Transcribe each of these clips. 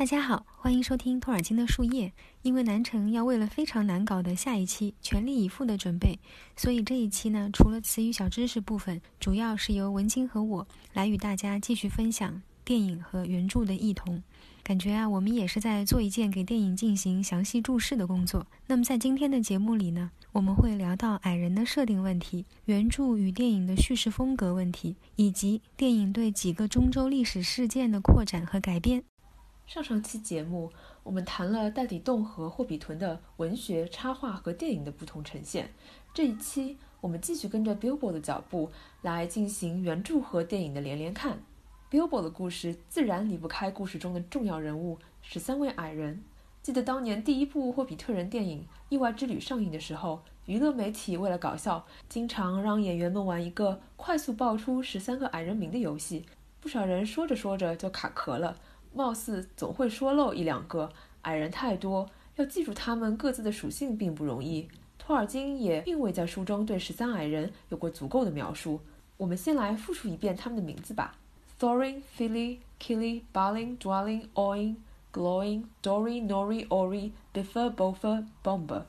大家好，欢迎收听托尔金的树叶。因为南城要为了非常难搞的下一期全力以赴的准备，所以这一期呢，除了词语小知识部分，主要是由文青和我来与大家继续分享电影和原著的异同。感觉啊，我们也是在做一件给电影进行详细注释的工作。那么在今天的节目里呢，我们会聊到矮人的设定问题、原著与电影的叙事风格问题，以及电影对几个中州历史事件的扩展和改编。上上期节目，我们谈了戴底洞和霍比屯的文学、插画和电影的不同呈现。这一期，我们继续跟着 Bilbo 的脚步来进行原著和电影的连连看。Bilbo 的故事自然离不开故事中的重要人物——十三位矮人。记得当年第一部霍比特人电影《意外之旅》上映的时候，娱乐媒体为了搞笑，经常让演员们玩一个快速报出十三个矮人名的游戏。不少人说着说着就卡壳了。貌似总会说漏一两个矮人太多，要记住他们各自的属性并不容易。托尔金也并未在书中对十三矮人有过足够的描述。我们先来复述一遍他们的名字吧：Thorin、Fili、Kili、Balin、Dwelling、Oin、Glowing、Dori、Nori、Ori、Bifur、Bofur、Bomber。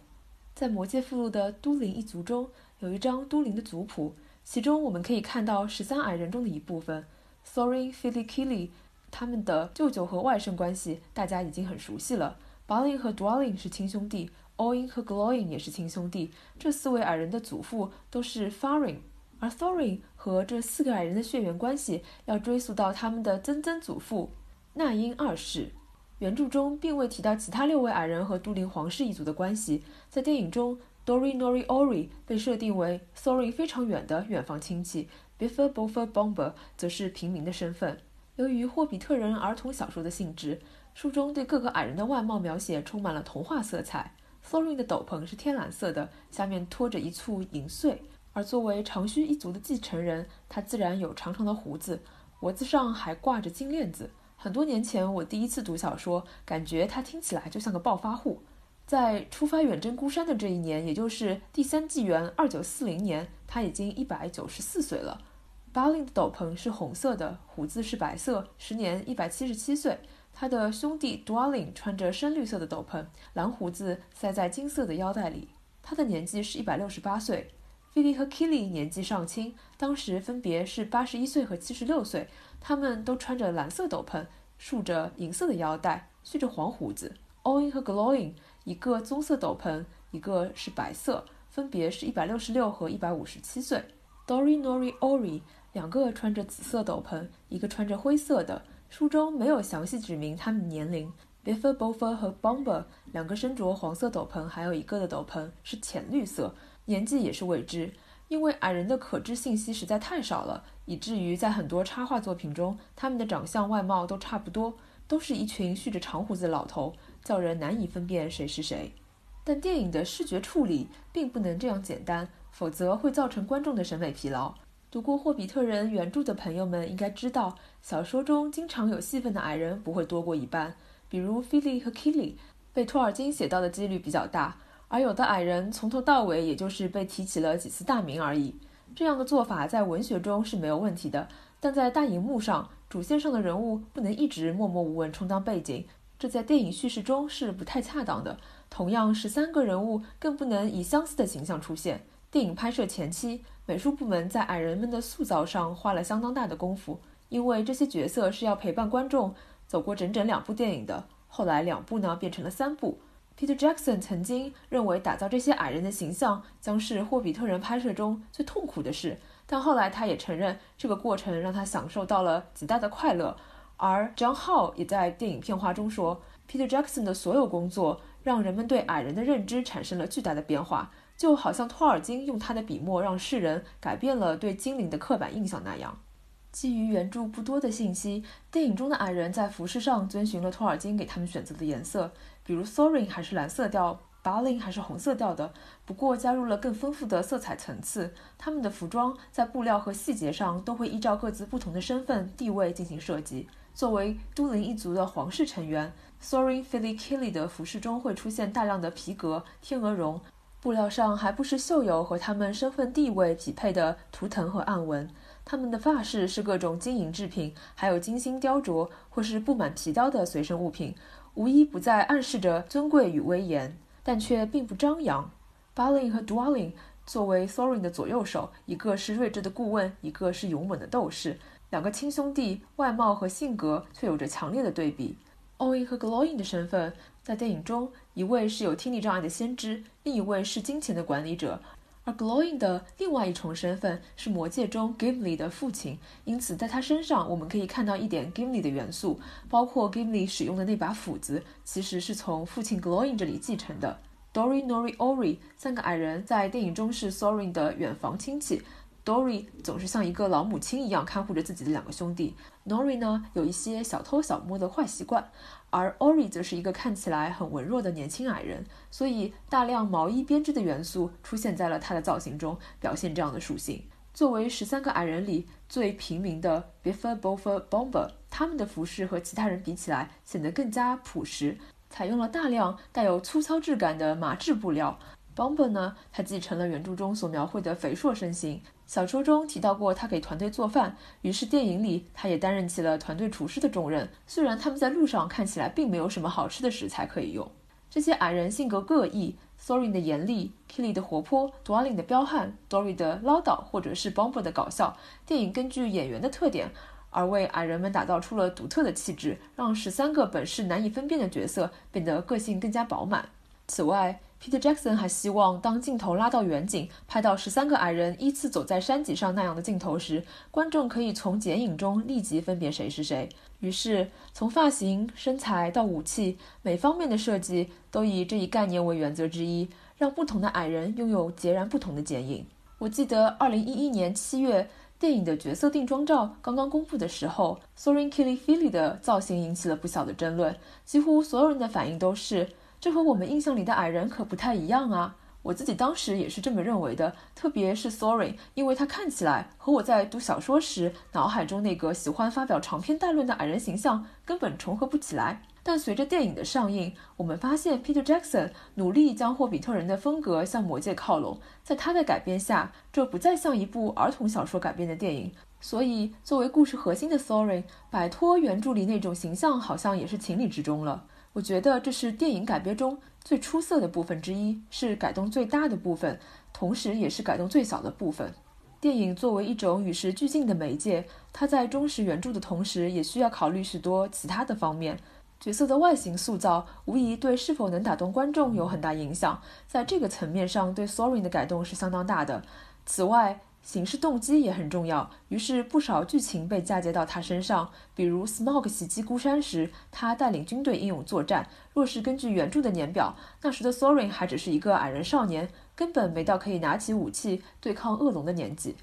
在魔戒附录的都灵一族中，有一张都灵的族谱，其中我们可以看到十三矮人中的一部分：Thorin、Fili、Kili。他们的舅舅和外甥关系大家已经很熟悉了。Balin 和 Dwelling 是亲兄弟，Oin 和 Glowing 也是亲兄弟。这四位矮人的祖父都是 Farin，而 Thorin 和这四个矮人的血缘关系要追溯到他们的曾曾祖父那因二世。原著中并未提到其他六位矮人和都灵皇室一族的关系。在电影中，Dori、Nori、Ori 被设定为 Thorin 非常远的远房亲戚，Bifur、Bofur、Bomber 则是平民的身份。由于霍比特人儿童小说的性质，书中对各个矮人的外貌描写充满了童话色彩。Thorin 的斗篷是天蓝色的，下面拖着一簇银穗，而作为长须一族的继承人，他自然有长长的胡子，脖子上还挂着金链子。很多年前，我第一次读小说，感觉他听起来就像个暴发户。在出发远征孤山的这一年，也就是第三纪元二九四零年，他已经一百九十四岁了。巴林的斗篷是红色的，胡子是白色，时年一百七十七岁。他的兄弟 Dwelling 穿着深绿色的斗篷，蓝胡子塞在金色的腰带里。他的年纪是一百六十八岁。菲利和 Killy 年纪尚轻，当时分别是八十一岁和七十六岁。他们都穿着蓝色斗篷，束着银色的腰带，蓄着黄胡子。Owen 和 Glowing 一个棕色斗篷，一个是白色，分别是一百六十六和一百五十七岁。Dori、Nori、Ori。两个穿着紫色斗篷，一个穿着灰色的。书中没有详细指明他们年龄。Bifur、Bofur 和 Bomber 两个身着黄色斗篷，还有一个的斗篷是浅绿色，年纪也是未知。因为矮人的可知信息实在太少了，以至于在很多插画作品中，他们的长相外貌都差不多，都是一群蓄着长胡子的老头，叫人难以分辨谁是谁。但电影的视觉处理并不能这样简单，否则会造成观众的审美疲劳。读过《霍比特人》原著的朋友们应该知道，小说中经常有戏份的矮人不会多过一半。比如菲利和 Killy 被托尔金写到的几率比较大，而有的矮人从头到尾也就是被提起了几次大名而已。这样的做法在文学中是没有问题的，但在大荧幕上，主线上的人物不能一直默默无闻充当背景，这在电影叙事中是不太恰当的。同样，十三个人物更不能以相似的形象出现。电影拍摄前期。美术部门在矮人们的塑造上花了相当大的功夫，因为这些角色是要陪伴观众走过整整两部电影的。后来两部呢变成了三部。Peter Jackson 曾经认为打造这些矮人的形象将是《霍比特人》拍摄中最痛苦的事，但后来他也承认这个过程让他享受到了极大的快乐。而 John Hall 也在电影片花中说，Peter Jackson 的所有工作让人们对矮人的认知产生了巨大的变化。就好像托尔金用他的笔墨让世人改变了对精灵的刻板印象那样。基于原著不多的信息，电影中的矮人在服饰上遵循了托尔金给他们选择的颜色，比如 Thorin 还是蓝色调，Balin 还是红色调的。不过加入了更丰富的色彩层次，他们的服装在布料和细节上都会依照各自不同的身份地位进行设计。作为都灵一族的皇室成员，Thorin、Fili、Killy 的服饰中会出现大量的皮革、天鹅绒。布料上还不时绣有和他们身份地位匹配的图腾和暗纹。他们的发饰是各种金银制品，还有精心雕琢或是布满皮雕的随身物品，无一不在暗示着尊贵与威严，但却并不张扬。Balin 和 Dwalin 作为 Thorin 的左右手，一个是睿智的顾问，一个是勇猛的斗士，两个亲兄弟，外貌和性格却有着强烈的对比。Owen 和 Glowing 的身份在电影中，一位是有听力障碍的先知，另一位是金钱的管理者。而 Glowing 的另外一重身份是魔戒中 Gimli 的父亲，因此在他身上我们可以看到一点 Gimli 的元素，包括 Gimli 使用的那把斧子其实是从父亲 Glowing 这里继承的。Dori、Nori、Ori 三个矮人在电影中是 Sorin 的远房亲戚。Dory 总是像一个老母亲一样看护着自己的两个兄弟，Nori 呢有一些小偷小摸的坏习惯。而 Ori 则是一个看起来很文弱的年轻矮人，所以大量毛衣编织的元素出现在了他的造型中，表现这样的属性。作为十三个矮人里最平民的 Bifur、Bofur、Bombur，他们的服饰和其他人比起来显得更加朴实，采用了大量带有粗糙质感的麻质布料。Bomber 呢，他继承了原著中所描绘的肥硕身形。小说中提到过他给团队做饭，于是电影里他也担任起了团队厨师的重任。虽然他们在路上看起来并没有什么好吃的食材可以用。这些矮人性格各异，Thorin 的严厉，Kili 的活泼，Dwalin 的彪悍，Dori 的唠叨，或者是 Bomber 的搞笑。电影根据演员的特点而为矮人们打造出了独特的气质，让十三个本是难以分辨的角色变得个性更加饱满。此外，Peter Jackson 还希望，当镜头拉到远景，拍到十三个矮人依次走在山脊上那样的镜头时，观众可以从剪影中立即分别谁是谁。于是，从发型、身材到武器，每方面的设计都以这一概念为原则之一，让不同的矮人拥有截然不同的剪影。我记得2011年7月，电影的角色定妆照刚刚公布的时候，Soren Killy Philly 的造型引起了不小的争论，几乎所有人的反应都是。这和我们印象里的矮人可不太一样啊！我自己当时也是这么认为的，特别是 Sorry，因为他看起来和我在读小说时脑海中那个喜欢发表长篇大论的矮人形象根本重合不起来。但随着电影的上映，我们发现 Peter Jackson 努力将霍比特人的风格向魔戒靠拢，在他的改编下，这不再像一部儿童小说改编的电影。所以，作为故事核心的 Sorry，摆脱原著里那种形象，好像也是情理之中了。我觉得这是电影改编中最出色的部分之一，是改动最大的部分，同时也是改动最小的部分。电影作为一种与时俱进的媒介，它在忠实原著的同时，也需要考虑许多其他的方面。角色的外形塑造无疑对是否能打动观众有很大影响，在这个层面上，对 Sorin 的改动是相当大的。此外，行事动机也很重要，于是不少剧情被嫁接到他身上。比如 Smog 袭击孤山时，他带领军队英勇作战。若是根据原著的年表，那时的 Sorin 还只是一个矮人少年，根本没到可以拿起武器对抗恶龙的年纪。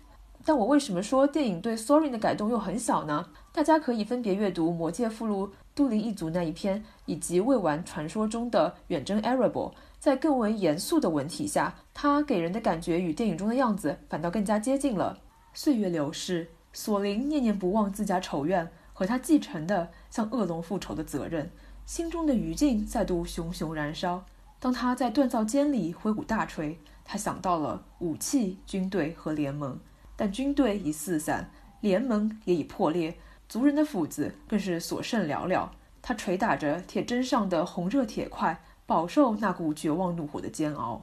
但我为什么说电影对 Sorin 的改动又很小呢？大家可以分别阅读《魔戒附录：杜林一族》那一篇，以及未完传说中的远征 Erebor。在更为严肃的文体下，他给人的感觉与电影中的样子反倒更加接近了。岁月流逝，索林念念不忘自家仇怨和他继承的向恶龙复仇的责任，心中的余烬再度熊熊燃烧。当他在锻造间里挥舞大锤，他想到了武器、军队和联盟，但军队已四散，联盟也已破裂，族人的斧子更是所剩寥寥。他捶打着铁砧上的红热铁块。饱受那股绝望怒火的煎熬。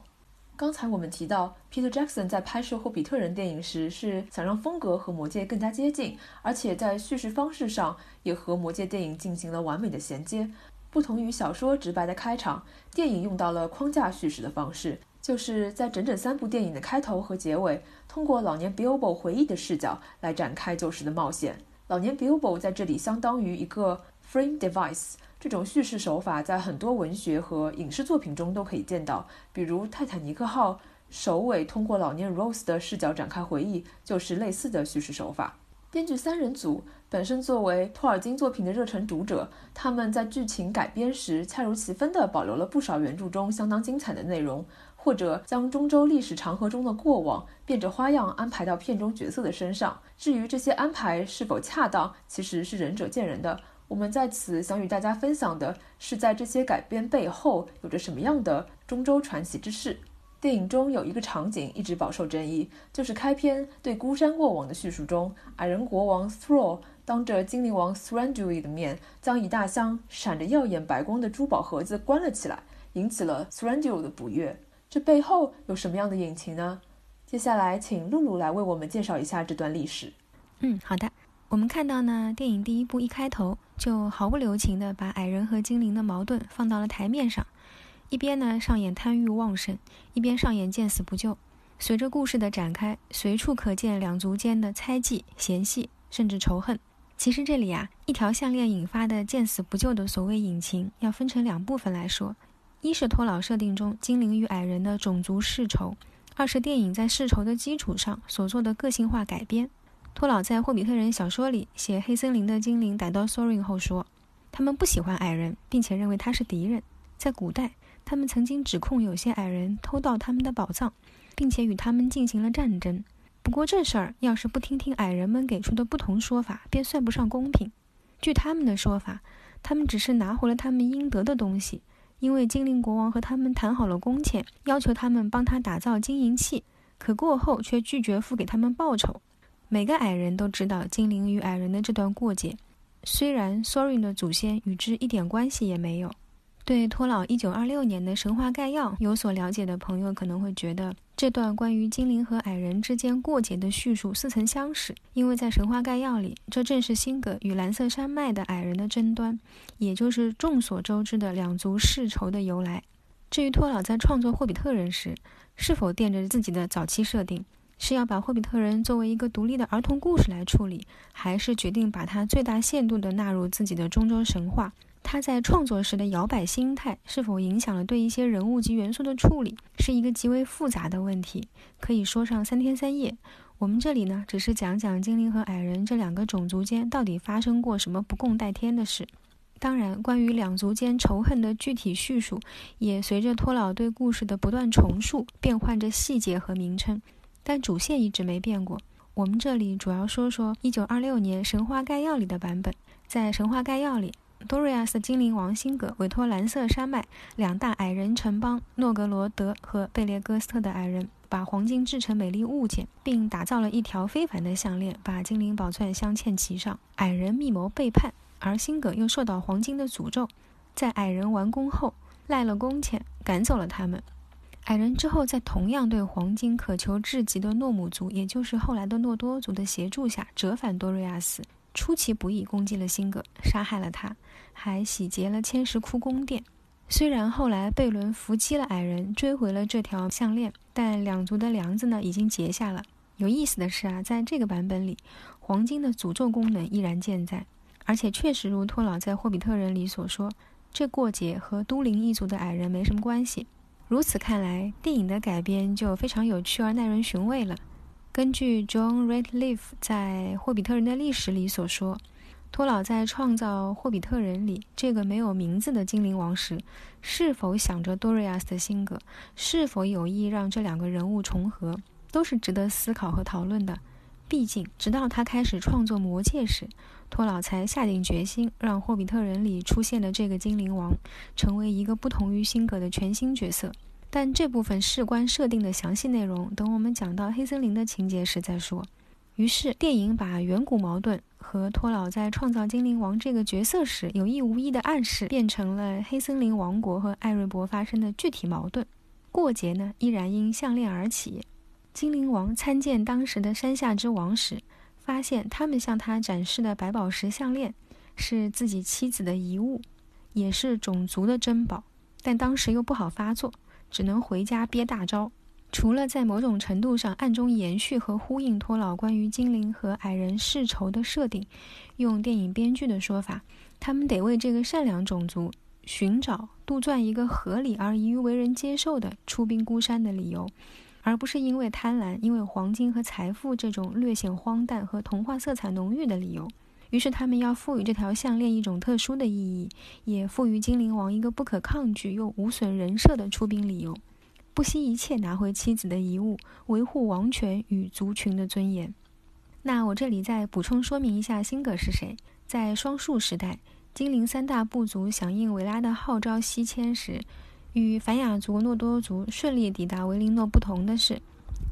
刚才我们提到，Peter Jackson 在拍摄《霍比特人》电影时，是想让风格和《魔戒》更加接近，而且在叙事方式上也和《魔戒》电影进行了完美的衔接。不同于小说直白的开场，电影用到了框架叙事的方式，就是在整整三部电影的开头和结尾，通过老年 Bilbo 回忆的视角来展开旧时的冒险。老年 Bilbo 在这里相当于一个 frame device。这种叙事手法在很多文学和影视作品中都可以见到，比如《泰坦尼克号》首尾通过老年 Rose 的视角展开回忆，就是类似的叙事手法。编剧三人组本身作为托尔金作品的热忱读者，他们在剧情改编时恰如其分地保留了不少原著中相当精彩的内容，或者将中州历史长河中的过往变着花样安排到片中角色的身上。至于这些安排是否恰当，其实是仁者见仁的。我们在此想与大家分享的是，在这些改编背后有着什么样的中州传奇之事。电影中有一个场景一直饱受争议，就是开篇对孤山过往的叙述中，矮人国王 Thrall 当着精灵王 s r a n d u i 的面，将一大箱闪着耀眼白光的珠宝盒子关了起来，引起了 s r a n d u i 的不悦。这背后有什么样的隐情呢？接下来，请露露来为我们介绍一下这段历史。嗯，好的。我们看到呢，电影第一部一开头就毫不留情地把矮人和精灵的矛盾放到了台面上，一边呢上演贪欲旺盛，一边上演见死不救。随着故事的展开，随处可见两族间的猜忌、嫌隙，甚至仇恨。其实这里啊，一条项链引发的见死不救的所谓隐情，要分成两部分来说：一是托老设定中精灵与矮人的种族世仇；二是电影在世仇的基础上所做的个性化改编。托老在《霍比特人》小说里写黑森林的精灵逮到 Sorin 后说，他们不喜欢矮人，并且认为他是敌人。在古代，他们曾经指控有些矮人偷盗他们的宝藏，并且与他们进行了战争。不过这事儿要是不听听矮人们给出的不同说法，便算不上公平。据他们的说法，他们只是拿回了他们应得的东西，因为精灵国王和他们谈好了工钱，要求他们帮他打造金银器，可过后却拒绝付给他们报酬。每个矮人都知道精灵与矮人的这段过节，虽然 Sorin 的祖先与之一点关系也没有。对托老1926年的神话概要有所了解的朋友可能会觉得，这段关于精灵和矮人之间过节的叙述似曾相识，因为在神话概要里，这正是辛格与蓝色山脉的矮人的争端，也就是众所周知的两族世仇的由来。至于托老在创作霍比特人时，是否惦着自己的早期设定？是要把霍比特人作为一个独立的儿童故事来处理，还是决定把它最大限度地纳入自己的中州神话？他在创作时的摇摆心态是否影响了对一些人物及元素的处理，是一个极为复杂的问题，可以说上三天三夜。我们这里呢，只是讲讲精灵和矮人这两个种族间到底发生过什么不共戴天的事。当然，关于两族间仇恨的具体叙述，也随着托老对故事的不断重述，变换着细节和名称。但主线一直没变过。我们这里主要说说1926年神话概要里的版本。在神话概要里，多瑞亚斯精灵王辛格委托蓝色山脉两大矮人城邦诺格罗德和贝列哥斯特的矮人，把黄金制成美丽物件，并打造了一条非凡的项链，把精灵宝钻镶嵌其上。矮人密谋背叛，而辛格又受到黄金的诅咒，在矮人完工后赖了工钱，赶走了他们。矮人之后，在同样对黄金渴求至极的诺姆族，也就是后来的诺多族的协助下，折返多瑞亚斯，出其不意攻击了辛格，杀害了他，还洗劫了千石窟宫殿。虽然后来贝伦伏击了矮人，追回了这条项链，但两族的梁子呢，已经结下了。有意思的是啊，在这个版本里，黄金的诅咒功能依然健在，而且确实如托老在《霍比特人》里所说，这过节和都灵一族的矮人没什么关系。如此看来，电影的改编就非常有趣而耐人寻味了。根据 John Ratliff 在《霍比特人的历史》里所说，托老在创造《霍比特人》里这个没有名字的精灵王时，是否想着多瑞亚斯的性格，是否有意让这两个人物重合，都是值得思考和讨论的。毕竟，直到他开始创作《魔戒》时，托老才下定决心让《霍比特人》里出现的这个精灵王成为一个不同于辛格的全新角色。但这部分事关设定的详细内容，等我们讲到黑森林的情节时再说。于是，电影把远古矛盾和托老在创造精灵王这个角色时有意无意的暗示，变成了黑森林王国和艾瑞博发生的具体矛盾。过节呢，依然因项链而起。精灵王参见当时的山下之王时，发现他们向他展示的白宝石项链是自己妻子的遗物，也是种族的珍宝。但当时又不好发作，只能回家憋大招。除了在某种程度上暗中延续和呼应托老关于精灵和矮人世仇的设定，用电影编剧的说法，他们得为这个善良种族寻找杜撰一个合理而易于为人接受的出兵孤山的理由。而不是因为贪婪，因为黄金和财富这种略显荒诞和童话色彩浓郁的理由，于是他们要赋予这条项链一种特殊的意义，也赋予精灵王一个不可抗拒又无损人设的出兵理由，不惜一切拿回妻子的遗物，维护王权与族群的尊严。那我这里再补充说明一下，辛格是谁？在双树时代，精灵三大部族响应维拉的号召西迁时。与凡雅族、诺多族顺利抵达维林诺不同的是。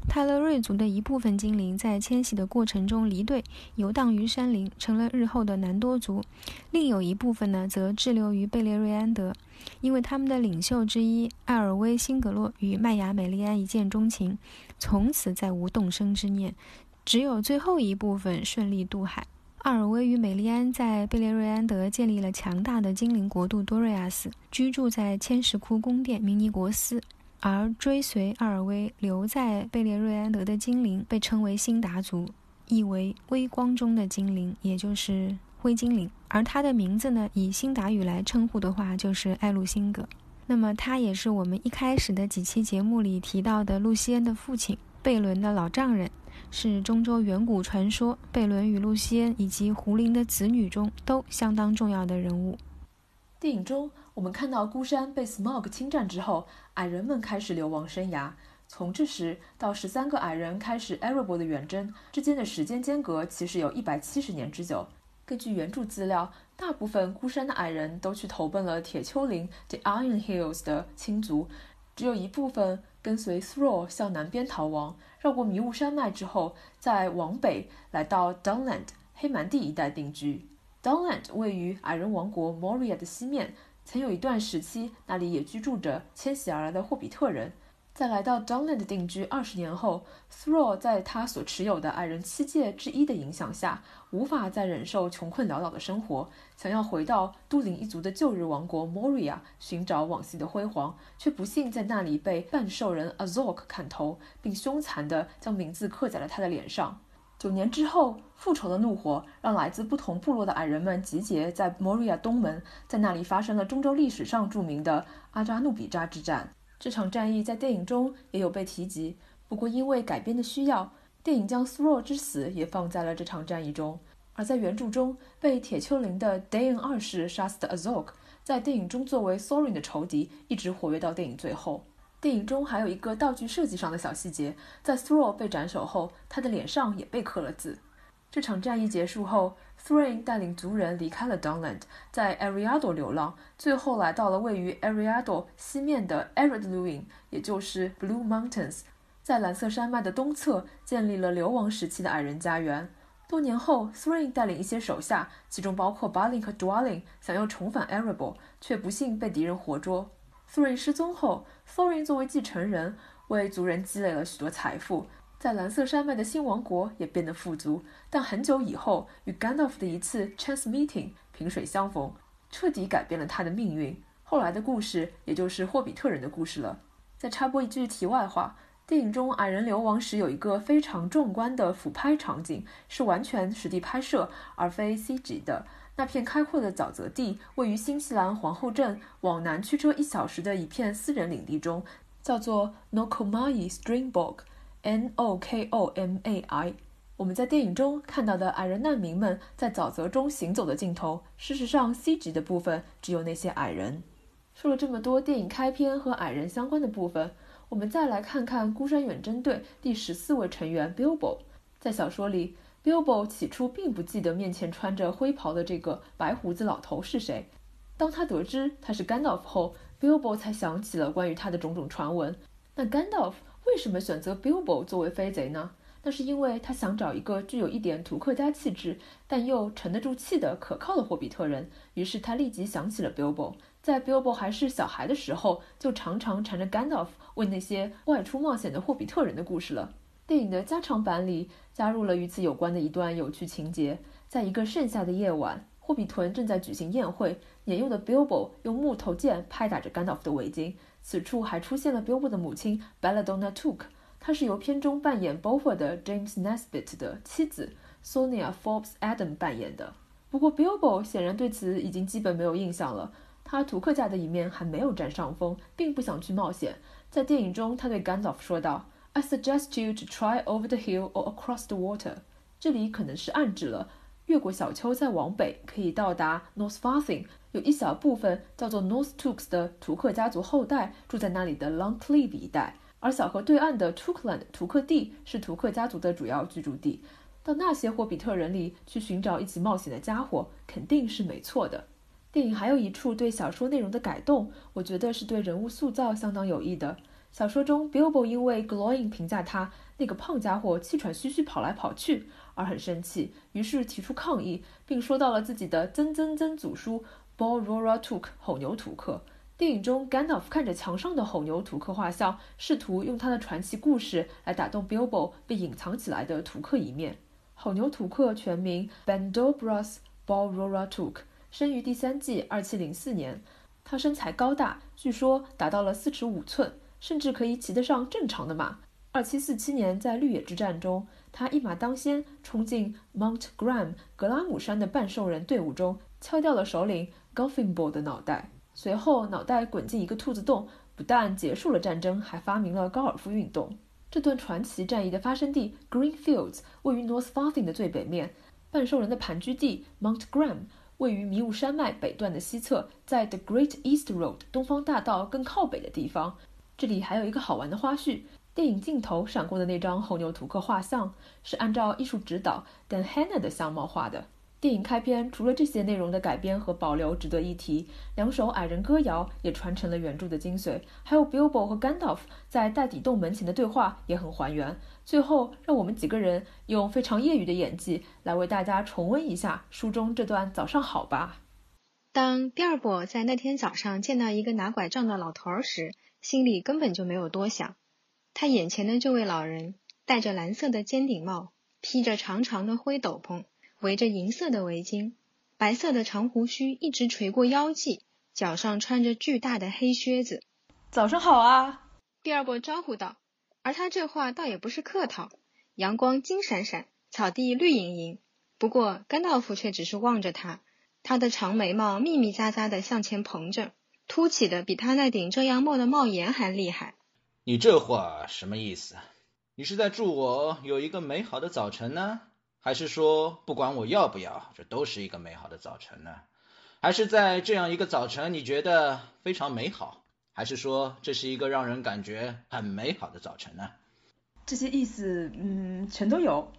泰勒瑞族的一部分精灵在迁徙的过程中离队，游荡于山林，成了日后的南多族；另有一部分呢，则滞留于贝列瑞安德，因为他们的领袖之一艾尔威辛格洛与麦雅美丽安一见钟情，从此再无动身之念。只有最后一部分顺利渡海。阿尔威与美丽安在贝列瑞安德建立了强大的精灵国度多瑞亚斯，居住在千石窟宫殿明尼国斯。而追随阿尔威留在贝列瑞安德的精灵被称为辛达族，意为微光中的精灵，也就是灰精灵。而他的名字呢，以辛达语来称呼的话，就是艾露辛格。那么他也是我们一开始的几期节目里提到的露西恩的父亲，贝伦的老丈人，是中州远古传说贝伦与露西恩以及胡林的子女中都相当重要的人物。电影中。我们看到孤山被 Smog 侵占之后，矮人们开始流亡生涯。从这时到十三个矮人开始 Erebor 的远征之间的时间间隔其实有一百七十年之久。根据原著资料，大部分孤山的矮人都去投奔了铁丘陵 The Iron Hills 的亲族，只有一部分跟随 Thrall 向南边逃亡，绕过迷雾山脉之后，再往北来到 Dunland 黑蛮地一带定居。Dunland 位于矮人王国 Moria 的西面。曾有一段时期，那里也居住着迁徙而来的霍比特人。在来到 Dunland 定居二十年后，Thrall 在他所持有的矮人七界之一的影响下，无法再忍受穷困潦倒的生活，想要回到都灵一族的旧日王国 Moria 寻找往昔的辉煌，却不幸在那里被半兽人 Azok 砍头，并凶残地将名字刻在了他的脸上。九年之后，复仇的怒火让来自不同部落的矮人们集结在莫瑞亚东门，在那里发生了中州历史上著名的阿扎努比扎之战。这场战役在电影中也有被提及，不过因为改编的需要，电影将苏若之死也放在了这场战役中。而在原著中，被铁丘陵的 Dayon 二世杀死的 Azok，在电影中作为 Sorin 的仇敌，一直活跃到电影最后。电影中还有一个道具设计上的小细节，在 Thor 被斩首后，他的脸上也被刻了字。这场战役结束后，Thrain 带领族人离开了 Dunland，在 Ariado 流浪，最后来到了位于 Ariado 西面的 Eredluin，也就是 Blue Mountains，在蓝色山脉的东侧建立了流亡时期的矮人家园。多年后，Thrain 带领一些手下，其中包括 Balin 和 Dwalin，想要重返 Erebor，却不幸被敌人活捉。Thorin 失踪后，Thorin 作为继承人，为族人积累了许多财富，在蓝色山脉的新王国也变得富足。但很久以后，与 Gandalf 的一次 chance meeting 萍水相逢，彻底改变了他的命运。后来的故事，也就是霍比特人的故事了。再插播一句题外话：电影中矮人流亡时有一个非常壮观的俯拍场景，是完全实地拍摄，而非 CG 的。那片开阔的沼泽地位于新西兰皇后镇往南驱车一小时的一片私人领地中，叫做 Nokomai Stringbok（N-O-K-O-M-A-I）。我们在电影中看到的矮人难民们在沼泽中行走的镜头，事实上 C 级的部分只有那些矮人。说了这么多电影开篇和矮人相关的部分，我们再来看看孤山远征队第十四位成员 Bilbo。在小说里。Bilbo 起初并不记得面前穿着灰袍的这个白胡子老头是谁。当他得知他是 Gandalf 后，Bilbo 才想起了关于他的种种传闻。那 Gandalf 为什么选择 Bilbo 作为飞贼呢？那是因为他想找一个具有一点图克家气质，但又沉得住气的可靠的霍比特人。于是他立即想起了 Bilbo。在 Bilbo 还是小孩的时候，就常常缠着 Gandalf 问那些外出冒险的霍比特人的故事了。电影的加长版里加入了与此有关的一段有趣情节。在一个盛夏的夜晚，霍比屯正在举行宴会，年幼的 Bilbo 用木头剑拍打着甘道夫的围巾。此处还出现了 Bilbo 的母亲 Belladonna Took，她是由片中扮演 Bofur 的 James Nesbitt 的妻子 Sonia Forbes Adam 扮演的。不过 Bilbo 显然对此已经基本没有印象了，他图克家的一面还没有占上风，并不想去冒险。在电影中，他对甘道夫说道。I suggest you to try over the hill or across the water。这里可能是暗指了越过小丘再往北可以到达 North Farthing。有一小部分叫做 North Tooks 的图克家族后代住在那里的 Long Cleave 一带，而小河对岸的 Tookland 图克地是图克家族的主要居住地。到那些霍比特人里去寻找一起冒险的家伙，肯定是没错的。电影还有一处对小说内容的改动，我觉得是对人物塑造相当有益的。小说中，Billbo 因为 Glowing 评价他那个胖家伙气喘吁吁跑来跑去而很生气，于是提出抗议，并说到了自己的曾曾曾祖叔 Bolrora Took 吼牛图克。电影中，Gandalf 看着墙上的吼牛图克画像，试图用他的传奇故事来打动 Billbo 被隐藏起来的图克一面。吼牛图克全名 Bandobras Bolrora Took，生于第三纪二七零四年。他身材高大，据说达到了四尺五寸。甚至可以骑得上正常的马。二七四七年，在绿野之战中，他一马当先，冲进 Mount Graham 格拉姆山的半兽人队伍中，敲掉了首领 Gulfingbo 的脑袋。随后，脑袋滚进一个兔子洞，不但结束了战争，还发明了高尔夫运动。这段传奇战役的发生地 Green Fields 位于 North Farthing 的最北面，半兽人的盘踞地 Mount Graham 位于迷雾山脉北段的西侧，在 The Great East Road 东方大道更靠北的地方。这里还有一个好玩的花絮：电影镜头闪过的那张候牛图克画像，是按照艺术指导 Dan Hanna 的相貌画的。电影开篇除了这些内容的改编和保留值得一提，两首矮人歌谣也传承了原著的精髓，还有 Bilbo 和 Gandalf 在袋底洞门前的对话也很还原。最后，让我们几个人用非常业余的演技来为大家重温一下书中这段“早上好吧”。当比尔博在那天早上见到一个拿拐杖的老头儿时，心里根本就没有多想，他眼前的这位老人戴着蓝色的尖顶帽，披着长长的灰斗篷，围着银色的围巾，白色的长胡须一直垂过腰际，脚上穿着巨大的黑靴子。早上好啊，第二波招呼道。而他这话倒也不是客套。阳光金闪闪，草地绿莹莹。不过甘道夫却只是望着他，他的长眉毛密密匝匝的向前蓬着。凸起的比他那顶遮阳帽的帽檐还厉害。你这话什么意思？你是在祝我有一个美好的早晨呢，还是说不管我要不要，这都是一个美好的早晨呢？还是在这样一个早晨你觉得非常美好，还是说这是一个让人感觉很美好的早晨呢？这些意思，嗯，全都有。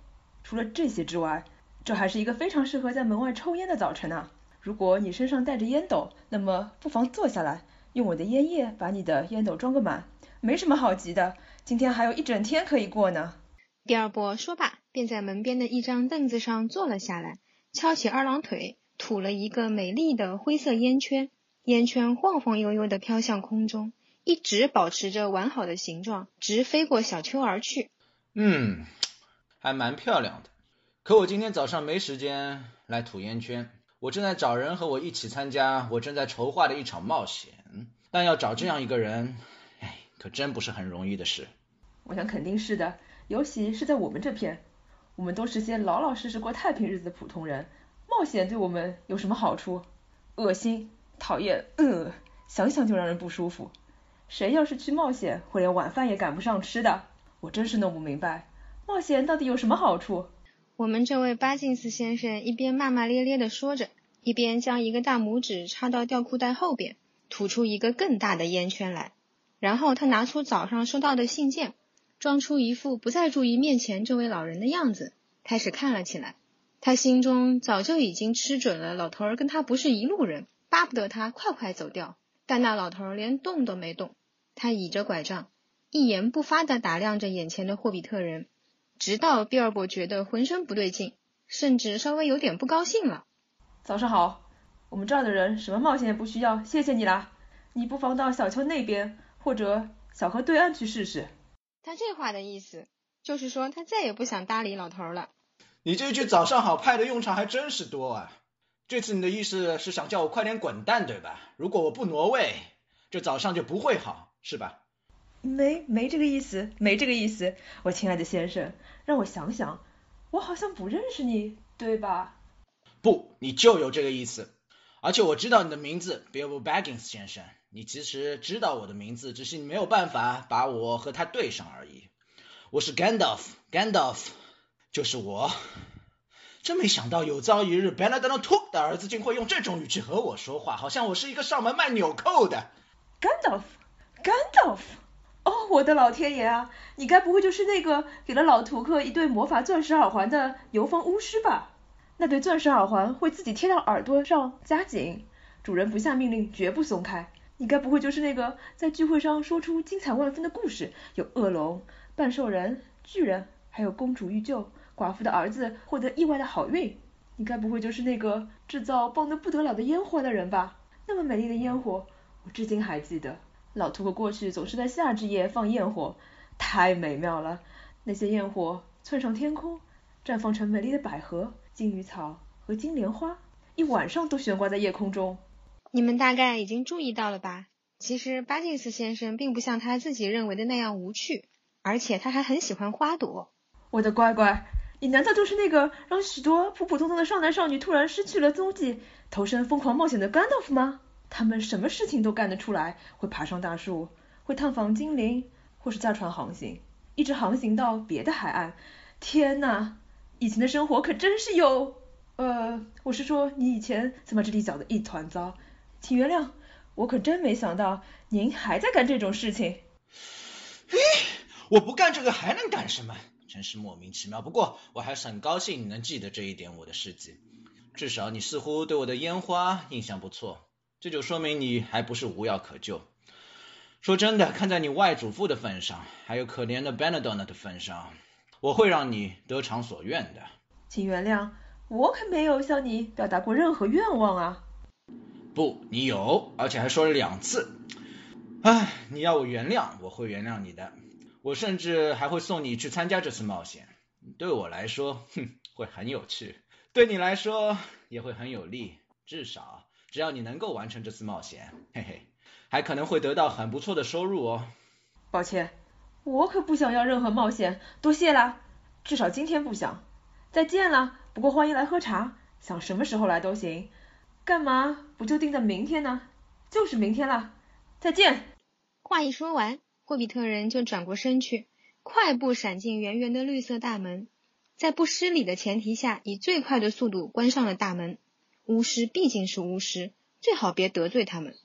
除了这些之外，这还是一个非常适合在门外抽烟的早晨啊。如果你身上带着烟斗，那么不妨坐下来，用我的烟叶把你的烟斗装个满。没什么好急的，今天还有一整天可以过呢。第二波说罢，便在门边的一张凳子上坐了下来，翘起二郎腿，吐了一个美丽的灰色烟圈。烟圈晃晃悠悠地飘向空中，一直保持着完好的形状，直飞过小丘而去。嗯，还蛮漂亮的。可我今天早上没时间来吐烟圈。我正在找人和我一起参加我正在筹划的一场冒险，但要找这样一个人，哎，可真不是很容易的事。我想肯定是的，尤其是在我们这片，我们都是些老老实实过太平日子的普通人，冒险对我们有什么好处？恶心，讨厌，呃，想想就让人不舒服。谁要是去冒险，会连晚饭也赶不上吃的？我真是弄不明白，冒险到底有什么好处？我们这位巴金斯先生一边骂骂咧咧地说着，一边将一个大拇指插到吊裤带后边，吐出一个更大的烟圈来。然后他拿出早上收到的信件，装出一副不再注意面前这位老人的样子，开始看了起来。他心中早就已经吃准了，老头儿跟他不是一路人，巴不得他快快走掉。但那老头儿连动都没动，他倚着拐杖，一言不发地打量着眼前的霍比特人。直到比尔博觉得浑身不对劲，甚至稍微有点不高兴了。早上好，我们这儿的人什么冒险也不需要，谢谢你啦。你不妨到小丘那边或者小河对岸去试试。他这话的意思就是说他再也不想搭理老头了。你这句早上好派的用场还真是多啊。这次你的意思是想叫我快点滚蛋对吧？如果我不挪位，这早上就不会好是吧？没没这个意思，没这个意思，我亲爱的先生，让我想想，我好像不认识你，对吧？不，你就有这个意思，而且我知道你的名字，Bilbo Baggins 先生。你其实知道我的名字，只是你没有办法把我和他对上而已。我是 Gandalf，Gandalf 就是我。真没想到有朝一日 b e n e d c t Took 的儿子竟会用这种语气和我说话，好像我是一个上门卖纽扣的。Gandalf，Gandalf。哦，我的老天爷啊！你该不会就是那个给了老图克一对魔法钻石耳环的游方巫师吧？那对钻石耳环会自己贴到耳朵上加紧，主人不下命令绝不松开。你该不会就是那个在聚会上说出精彩万分的故事，有恶龙、半兽人、巨人，还有公主遇救、寡妇的儿子获得意外的好运？你该不会就是那个制造棒得不得了的烟火的人吧？那么美丽的烟火，我至今还记得。老秃过去总是在夏至夜放焰火，太美妙了。那些焰火窜上天空，绽放成美丽的百合、金鱼草和金莲花，一晚上都悬挂在夜空中。你们大概已经注意到了吧？其实巴金斯先生并不像他自己认为的那样无趣，而且他还很喜欢花朵。我的乖乖，你难道就是那个让许多普普通通的少男少女突然失去了踪迹，投身疯狂冒险的甘道夫吗？他们什么事情都干得出来，会爬上大树，会探访精灵，或是驾船航行，一直航行到别的海岸。天哪，以前的生活可真是有……呃，我是说你以前怎么这里搅得一团糟？请原谅，我可真没想到您还在干这种事情。咦，我不干这个还能干什么？真是莫名其妙。不过我还是很高兴你能记得这一点我的事迹，至少你似乎对我的烟花印象不错，这就说明你还不是无药可救。说真的，看在你外祖父的份上，还有可怜的 Benedona 的份上，我会让你得偿所愿的。请原谅，我可没有向你表达过任何愿望啊。不，你有，而且还说了两次。唉，你要我原谅，我会原谅你的。我甚至还会送你去参加这次冒险。对我来说，哼，会很有趣；对你来说，也会很有利。至少，只要你能够完成这次冒险，嘿嘿，还可能会得到很不错的收入哦。抱歉，我可不想要任何冒险。多谢啦，至少今天不想。再见了，不过欢迎来喝茶，想什么时候来都行。干嘛不就定在明天呢？就是明天了。再见。话一说完，霍比特人就转过身去，快步闪进圆圆的绿色大门，在不失礼的前提下，以最快的速度关上了大门。巫师毕竟是巫师，最好别得罪他们。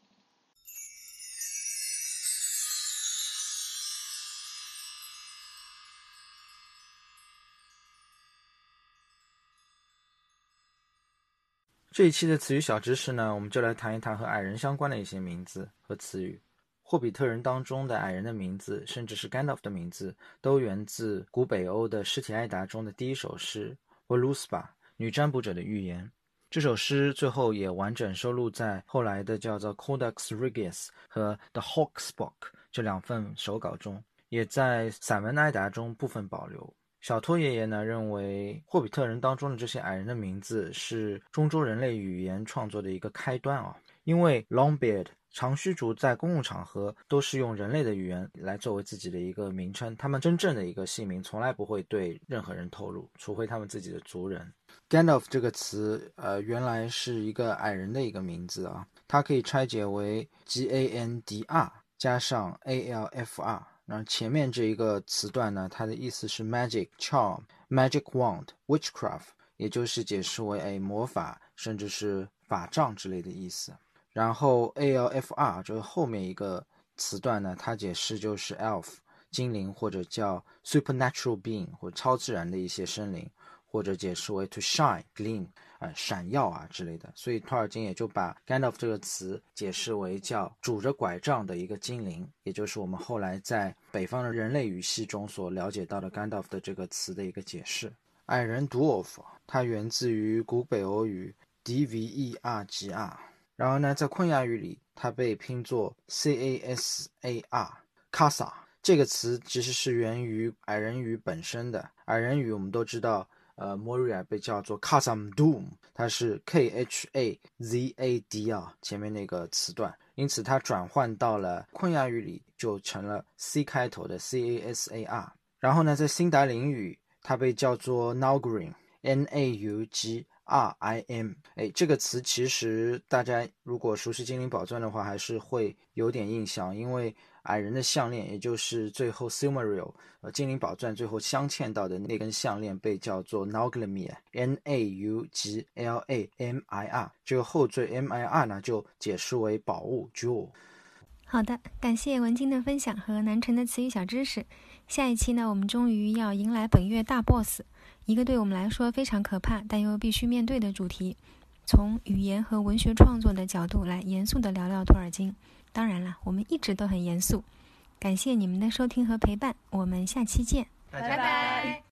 这一期的词语小知识呢，我们就来谈一谈和矮人相关的一些名字和词语。霍比特人当中的矮人的名字，甚至是 Gandalf 的名字，都源自古北欧的诗体艾达中的第一首诗《Voluspa》女占卜者的预言。这首诗最后也完整收录在后来的叫做《Codex Regius》和《The Hawk's Book》这两份手稿中，也在散文埃达中部分保留。小托爷爷呢认为，霍比特人当中的这些矮人的名字是中州人类语言创作的一个开端啊，因为 Longbeard 长须族在公共场合都是用人类的语言来作为自己的一个名称，他们真正的一个姓名从来不会对任何人透露，除非他们自己的族人。Gandalf 这个词，呃，原来是一个矮人的一个名字啊，它可以拆解为 G A N D R 加上 A L F R。那前面这一个词段呢，它的意思是 magic charm、magic wand、witchcraft，也就是解释为哎魔法，甚至是法杖之类的意思。然后 a l f r 就是后面一个词段呢，它解释就是 elf 精灵或者叫 supernatural being 或者超自然的一些生灵。或者解释为 to shine, gleam，啊，闪耀啊之类的，所以托尔金也就把 Gandalf 这个词解释为叫拄着拐杖的一个精灵，也就是我们后来在北方的人类语系中所了解到的 Gandalf 的这个词的一个解释。矮人 dwarf，它源自于古北欧语 d v e r g r，然后呢，在昆雅语里，它被拼作 c a s a r，casa 这个词其实是源于矮人语本身的。矮人语我们都知道。呃，Moria 被叫做 Khazad Dum，它是 K H A Z A D 啊，前面那个词段，因此它转换到了昆雅语里就成了 C 开头的 C A S A R。然后呢，在辛达林语，它被叫做 Naugrin N A U G R I M。哎，这个词其实大家如果熟悉精灵宝钻的话，还是会有点印象，因为。矮人的项链，也就是最后 Silmaril，呃，精灵宝钻最后镶嵌到的那根项链，被叫做 Nauglamir，N A U G L A M I R。这个后缀 M I R 呢，就解释为宝物 Jewel。好的，感谢文晶的分享和南城的词语小知识。下一期呢，我们终于要迎来本月大 BOSS，一个对我们来说非常可怕但又必须面对的主题。从语言和文学创作的角度来严肃地聊聊托尔金。当然了，我们一直都很严肃。感谢你们的收听和陪伴，我们下期见，拜拜。